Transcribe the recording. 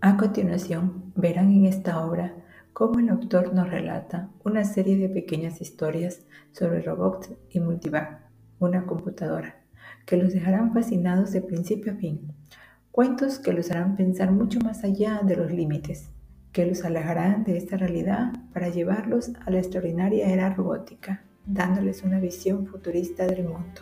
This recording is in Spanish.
A continuación, verán en esta obra cómo el autor nos relata una serie de pequeñas historias sobre robots y Multivac, una computadora, que los dejarán fascinados de principio a fin. Cuentos que los harán pensar mucho más allá de los límites, que los alejarán de esta realidad para llevarlos a la extraordinaria era robótica, dándoles una visión futurista del mundo.